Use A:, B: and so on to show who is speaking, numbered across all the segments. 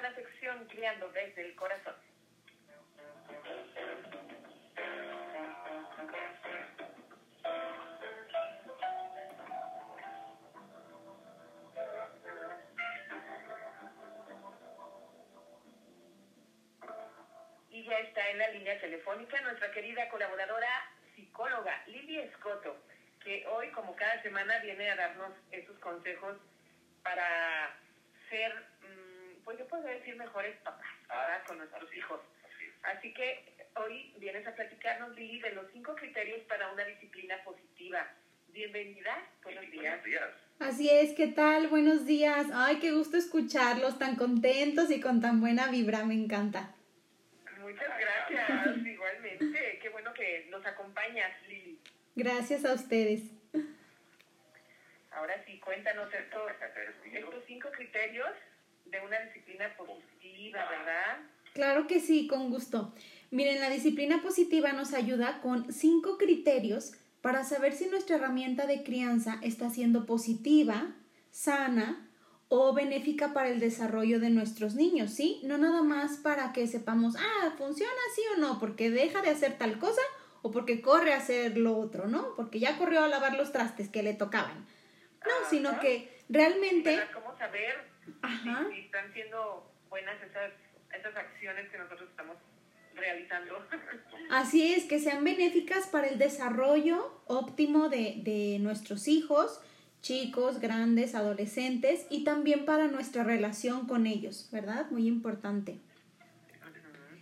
A: la sección Criando desde el Corazón. Y ya está en la línea telefónica nuestra querida colaboradora psicóloga Lili Escoto, que hoy, como cada semana, viene a darnos esos consejos para ser, pues yo podría decir, mejores papás, ¿verdad? Con nuestros hijos. Así que hoy vienes a platicarnos, Lili, de los cinco criterios para una disciplina positiva. Bienvenida, buenos días.
B: Buenos días.
C: Así es, ¿qué tal? Buenos días. Ay, qué gusto escucharlos tan contentos y con tan buena vibra, me encanta.
A: Muchas gracias, igualmente. Qué bueno que nos acompañas, Lili.
C: Gracias a ustedes.
A: Ahora sí, cuéntanos estos, estos cinco criterios de una disciplina positiva, ¿verdad?
C: Claro que sí, con gusto. Miren, la disciplina positiva nos ayuda con cinco criterios para saber si nuestra herramienta de crianza está siendo positiva, sana o benéfica para el desarrollo de nuestros niños, ¿sí? No nada más para que sepamos, ah, funciona sí o no, porque deja de hacer tal cosa o porque corre a hacer lo otro, ¿no? Porque ya corrió a lavar los trastes que le tocaban. No, sino que realmente...
A: ¿Cómo saber
C: Ajá.
A: si, si están siendo buenas esas, esas acciones que nosotros estamos realizando?
C: Así es, que sean benéficas para el desarrollo óptimo de, de nuestros hijos, chicos, grandes, adolescentes y también para nuestra relación con ellos, ¿verdad? Muy importante.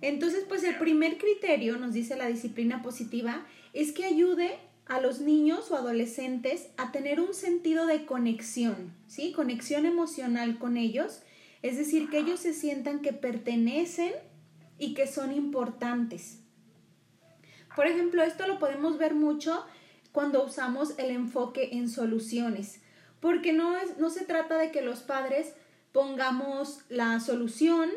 C: Entonces, pues el primer criterio, nos dice la disciplina positiva, es que ayude a los niños o adolescentes a tener un sentido de conexión, ¿sí? Conexión emocional con ellos, es decir, que ellos se sientan que pertenecen y que son importantes. Por ejemplo, esto lo podemos ver mucho cuando usamos el enfoque en soluciones, porque no, es, no se trata de que los padres pongamos la solución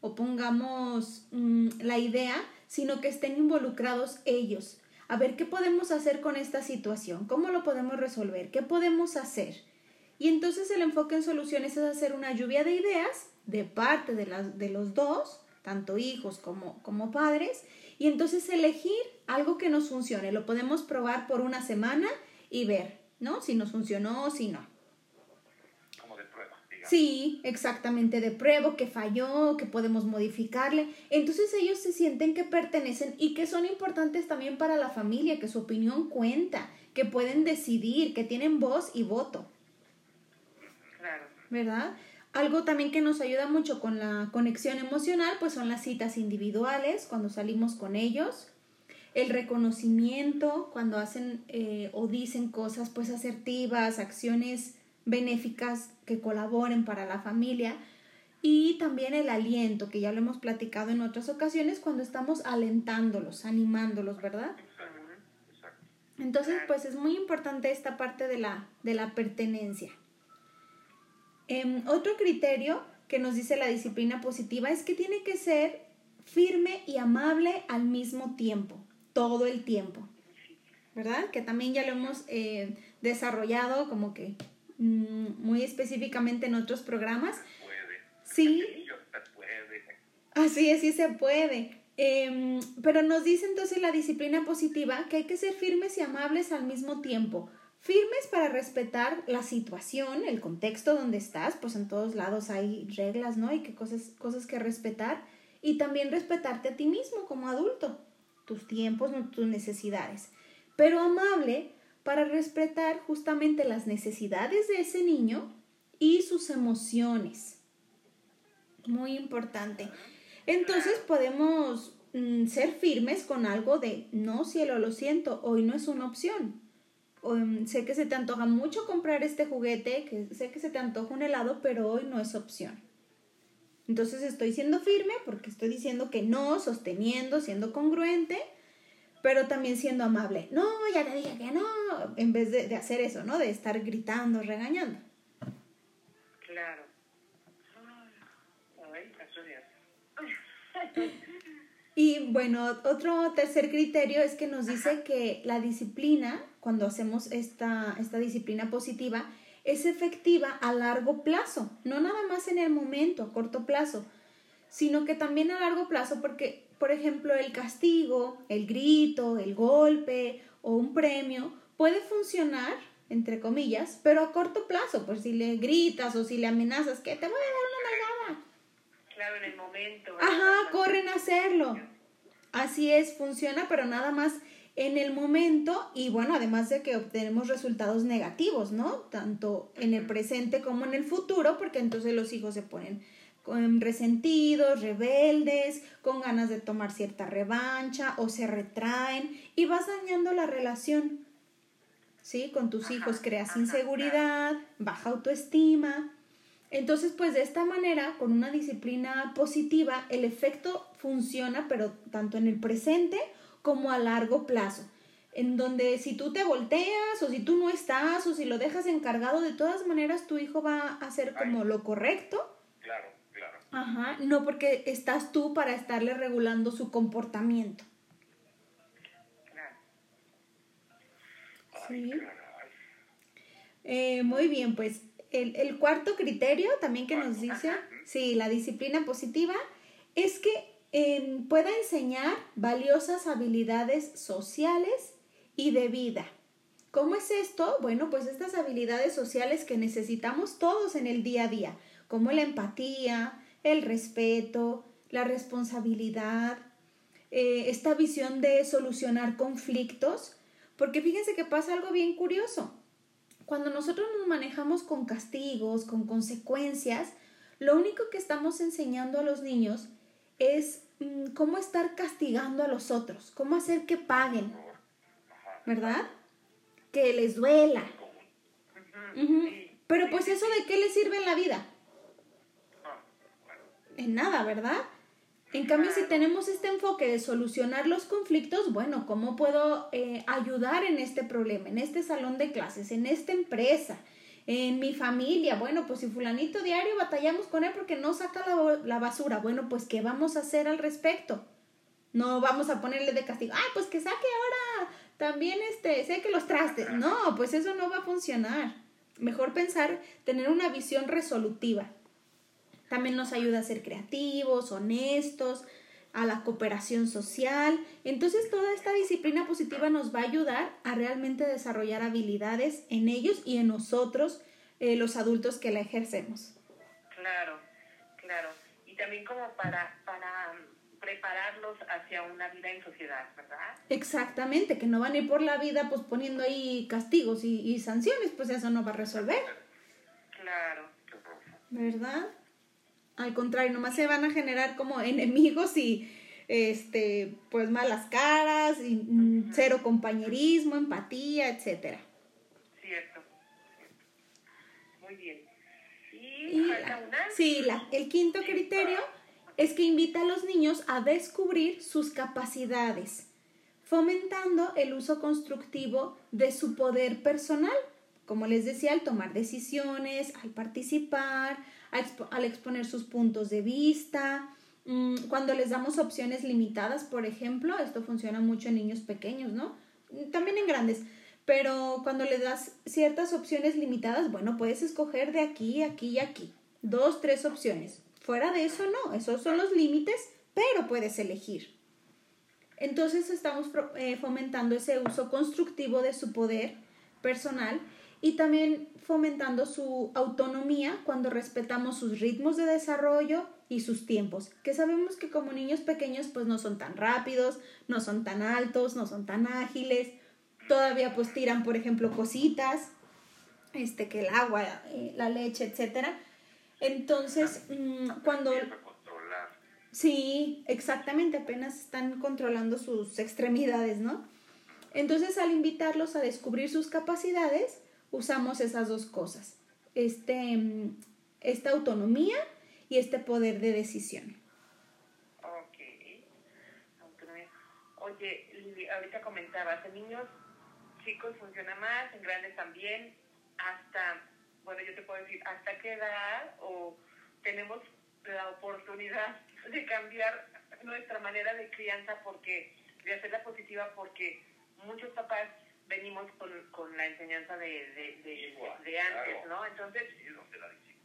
C: o pongamos mm, la idea, sino que estén involucrados ellos. A ver, ¿qué podemos hacer con esta situación? ¿Cómo lo podemos resolver? ¿Qué podemos hacer? Y entonces el enfoque en soluciones es hacer una lluvia de ideas de parte de, de los dos, tanto hijos como, como padres, y entonces elegir algo que nos funcione. Lo podemos probar por una semana y ver, ¿no? Si nos funcionó o si no.
B: Digamos.
C: Sí, exactamente, de prueba, que falló, que podemos modificarle. Entonces ellos se sienten que pertenecen y que son importantes también para la familia, que su opinión cuenta, que pueden decidir, que tienen voz y voto,
A: Claro.
C: ¿verdad? Algo también que nos ayuda mucho con la conexión emocional, pues son las citas individuales, cuando salimos con ellos, el reconocimiento, cuando hacen eh, o dicen cosas pues asertivas, acciones benéficas que colaboren para la familia y también el aliento, que ya lo hemos platicado en otras ocasiones, cuando estamos alentándolos, animándolos, ¿verdad? Entonces, pues es muy importante esta parte de la, de la pertenencia. Em, otro criterio que nos dice la disciplina positiva es que tiene que ser firme y amable al mismo tiempo, todo el tiempo, ¿verdad? Que también ya lo hemos eh, desarrollado como que muy específicamente en otros programas.
B: Puede.
C: Sí,
B: Yo se puede.
C: Así es, sí se puede. Em, pero nos dice entonces la disciplina positiva que hay que ser firmes y amables al mismo tiempo. Firmes para respetar la situación, el contexto donde estás, pues en todos lados hay reglas, ¿no? Hay que cosas, cosas que respetar. Y también respetarte a ti mismo como adulto, tus tiempos, tus necesidades. Pero amable para respetar justamente las necesidades de ese niño y sus emociones. Muy importante. Entonces podemos mm, ser firmes con algo de, no cielo, lo siento, hoy no es una opción. Mm, sé que se te antoja mucho comprar este juguete, sé que se te antoja un helado, pero hoy no es opción. Entonces estoy siendo firme porque estoy diciendo que no, sosteniendo, siendo congruente, pero también siendo amable. No, ya te dije que no, en vez de, de hacer eso, ¿no? De estar gritando, regañando.
A: Claro.
C: Y bueno, otro tercer criterio es que nos dice que la disciplina, cuando hacemos esta, esta disciplina positiva, es efectiva a largo plazo, no nada más en el momento, a corto plazo, sino que también a largo plazo porque, por ejemplo, el castigo, el grito, el golpe o un premio puede funcionar, entre comillas, pero a corto plazo, pues si le gritas o si le amenazas que te voy a dar
A: una nalgada. Claro, en el momento.
C: Ajá, corren a hacerlo. Así es, funciona, pero nada más en el momento y bueno, además de que obtenemos resultados negativos, ¿no? Tanto en el presente como en el futuro, porque entonces los hijos se ponen resentidos, rebeldes, con ganas de tomar cierta revancha o se retraen y vas dañando la relación. ¿Sí? Con tus hijos creas inseguridad, baja autoestima. Entonces, pues de esta manera, con una disciplina positiva, el efecto funciona, pero tanto en el presente como a largo plazo, en donde si tú te volteas o si tú no estás o si lo dejas encargado, de todas maneras tu hijo va a hacer como lo correcto. Ajá, no porque estás tú para estarle regulando su comportamiento. Claro. Sí. Eh, muy bien, pues el, el, cuarto criterio también que nos dice, sí, la disciplina positiva, es que pueda enseñar valiosas habilidades sociales y de vida. ¿Cómo es esto? Bueno, pues estas habilidades sociales que necesitamos todos en el día a día, como la empatía, el respeto, la responsabilidad, eh, esta visión de solucionar conflictos, porque fíjense que pasa algo bien curioso. Cuando nosotros nos manejamos con castigos, con consecuencias, lo único que estamos enseñando a los niños es mm, cómo estar castigando a los otros, cómo hacer que paguen, ¿verdad? Que les duela. Pero pues eso de qué les sirve en la vida? En nada, ¿verdad? En cambio, si tenemos este enfoque de solucionar los conflictos, bueno, ¿cómo puedo eh, ayudar en este problema, en este salón de clases, en esta empresa, en mi familia, bueno, pues si fulanito diario batallamos con él porque no saca la, basura, bueno, pues ¿qué vamos a hacer al respecto? No vamos a ponerle de castigo, ah, pues que saque ahora también este, sé que los trastes. No, pues eso no va a funcionar. Mejor pensar, tener una visión resolutiva. También nos ayuda a ser creativos, honestos, a la cooperación social. Entonces toda esta disciplina positiva nos va a ayudar a realmente desarrollar habilidades en ellos y en nosotros, eh, los adultos que la ejercemos.
A: Claro, claro. Y también como para, para um, prepararlos hacia una vida en sociedad, ¿verdad?
C: Exactamente, que no van a ir por la vida pues poniendo ahí castigos y, y sanciones, pues eso no va a resolver.
A: Claro.
C: ¿Verdad? Al contrario, nomás se van a generar como enemigos y este pues malas caras y mm, cero compañerismo, empatía, etcétera.
A: Cierto. Muy bien. Y,
C: Sí, la, el quinto criterio es que invita a los niños a descubrir sus capacidades, fomentando el uso constructivo de su poder personal, como les decía, al tomar decisiones, al participar, al exponer sus puntos de vista. Mm, cuando les damos opciones limitadas, por ejemplo, esto funciona mucho en niños pequeños, ¿no? También en grandes. Pero cuando le das ciertas opciones limitadas, bueno, puedes escoger de aquí, aquí y aquí. Dos, tres opciones. Fuera de eso, no. Esos son los límites, pero puedes elegir. Entonces estamos eh, fomentando ese uso constructivo de su poder personal y también fomentando su autonomía cuando respetamos sus ritmos de desarrollo y sus tiempos, que sabemos que como niños pequeños pues no son tan rápidos, no son tan altos, no son tan ágiles, todavía pues tiran por ejemplo cositas, este que el agua, eh, la leche, etcétera. Entonces, mm, cuando Sí, exactamente, apenas están controlando sus extremidades, ¿no? Entonces, al invitarlos a descubrir sus capacidades, usamos esas dos cosas, este, esta autonomía y este poder de decisión.
A: Oye, ahorita comentabas, en niños chicos funciona más, en grandes también, hasta, bueno, yo te puedo decir, ¿hasta qué edad o tenemos la oportunidad de cambiar nuestra manera de crianza porque, de hacerla positiva porque muchos papás venimos con, con la enseñanza de, de, de,
B: Igual,
A: de antes,
B: claro.
A: ¿no? Entonces,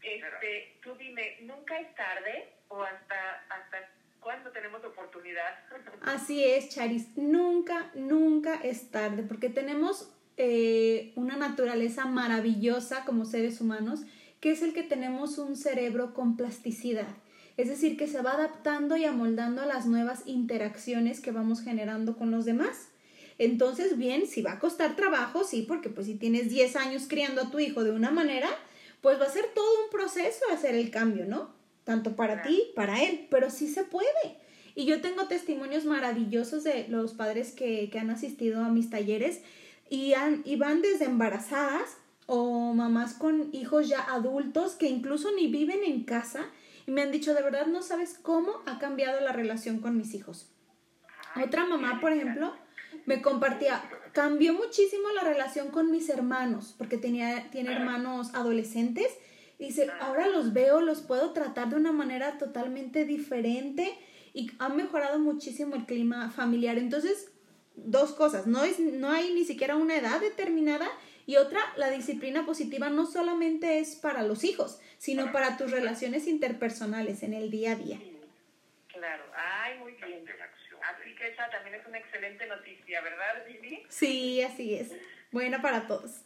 A: este, tú dime, ¿nunca es tarde o hasta, hasta cuándo tenemos oportunidad?
C: Así es, Charis. Nunca, nunca es tarde porque tenemos eh, una naturaleza maravillosa como seres humanos, que es el que tenemos un cerebro con plasticidad. Es decir, que se va adaptando y amoldando a las nuevas interacciones que vamos generando con los demás. Entonces, bien, si va a costar trabajo, sí, porque pues si tienes 10 años criando a tu hijo de una manera, pues va a ser todo un proceso hacer el cambio, ¿no? Tanto para ti, para él, pero sí se puede. Y yo tengo testimonios maravillosos de los padres que, que han asistido a mis talleres y, han, y van desde embarazadas o mamás con hijos ya adultos que incluso ni viven en casa y me han dicho, de verdad no sabes cómo ha cambiado la relación con mis hijos. Otra mamá, por ejemplo, me compartía, cambió muchísimo la relación con mis hermanos, porque tenía, tiene hermanos adolescentes. Y dice, ahora los veo, los puedo tratar de una manera totalmente diferente y ha mejorado muchísimo el clima familiar. Entonces, dos cosas, no, es, no hay ni siquiera una edad determinada y otra, la disciplina positiva no solamente es para los hijos, sino para tus relaciones interpersonales en el día a día.
A: Claro, ay, muy
B: la interacción
A: Así que esa también es una excelente noticia, ¿verdad, Lili?
C: Sí, así es. Buena para todos.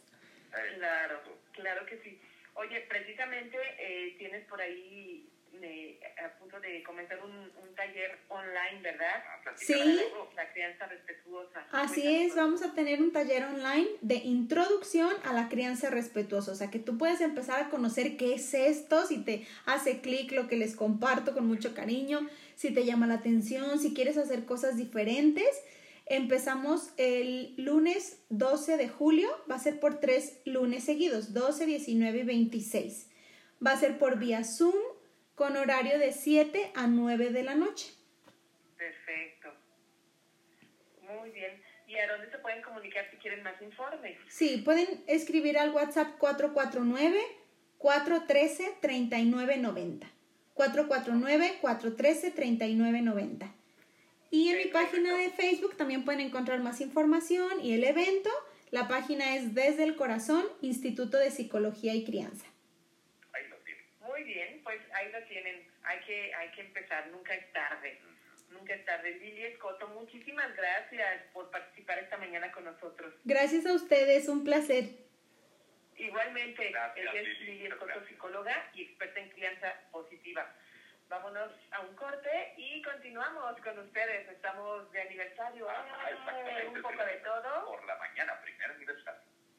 A: Claro, claro que sí. Oye, precisamente eh, tienes por ahí eh, a punto de comenzar un, un taller online, ¿verdad?
B: ah,
C: Sí.
B: de eso.
A: La crianza respetuosa.
C: Así es, vamos a tener un taller online de introducción a la crianza respetuosa, o sea que tú puedes empezar a conocer qué es esto, si te hace clic lo que les comparto con mucho cariño, si te llama la atención, si quieres hacer cosas diferentes. Empezamos el lunes 12 de julio, va a ser por tres lunes seguidos, 12, 19 y 26. Va a ser por vía Zoom con horario de 7 a 9 de la noche.
A: Perfecto. Muy bien. ¿Y a dónde se pueden comunicar si quieren más informes?
C: Sí, pueden escribir al WhatsApp 449-413-3990. 449-413-3990. Y en mi página de Facebook también pueden encontrar más información y el evento. La página es Desde el Corazón, Instituto de Psicología y Crianza.
A: Muy bien, pues ahí lo tienen. Hay que, hay que empezar, nunca es tarde. Nunca es tarde. Lili Escoto, muchísimas gracias por participar esta mañana con nosotros.
C: Gracias a ustedes, un placer.
A: Igualmente,
B: Gracias,
A: ella es
B: Lili,
A: Escoto,
B: gracias.
A: psicóloga y experta en crianza positiva. Vámonos a un corte y continuamos con ustedes. Estamos de aniversario.
B: Ah,
A: Ay, un poco de todo.
B: Por la mañana, primer aniversario.